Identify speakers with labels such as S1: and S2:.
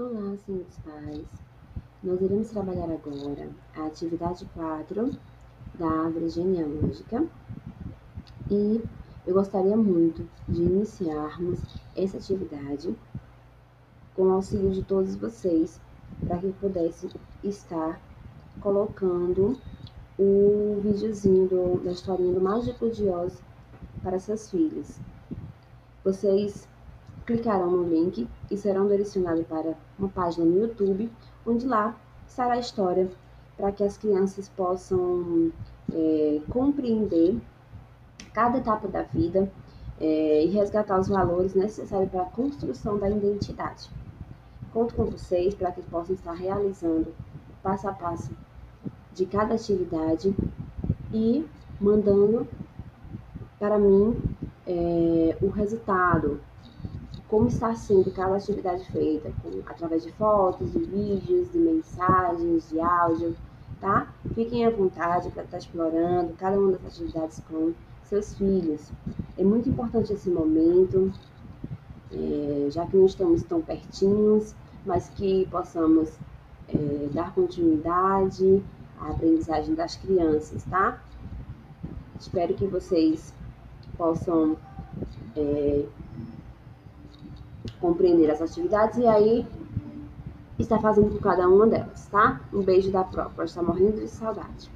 S1: Olá, senhores pais. Nós iremos trabalhar agora a atividade 4 da árvore genealógica e eu gostaria muito de iniciarmos essa atividade com o auxílio de todos vocês para que pudesse estar colocando o videozinho do, da historinha do Mágico de Oz para seus filhos. Vocês clicarão no link e serão direcionados para uma página no YouTube, onde lá estará a história para que as crianças possam é, compreender cada etapa da vida é, e resgatar os valores necessários para a construção da identidade. Conto com vocês para que possam estar realizando passo a passo de cada atividade e mandando para mim é, o resultado, como está sendo cada atividade feita, com, através de fotos, de vídeos, de mensagens, de áudio, tá? Fiquem à vontade para estar explorando cada uma das atividades com seus filhos. É muito importante esse momento, é, já que não estamos tão pertinhos, mas que possamos é, dar continuidade à aprendizagem das crianças, tá? Espero que vocês possam é, compreender as atividades e aí está fazendo com cada uma delas, tá? Um beijo da própria, está morrendo de saudade.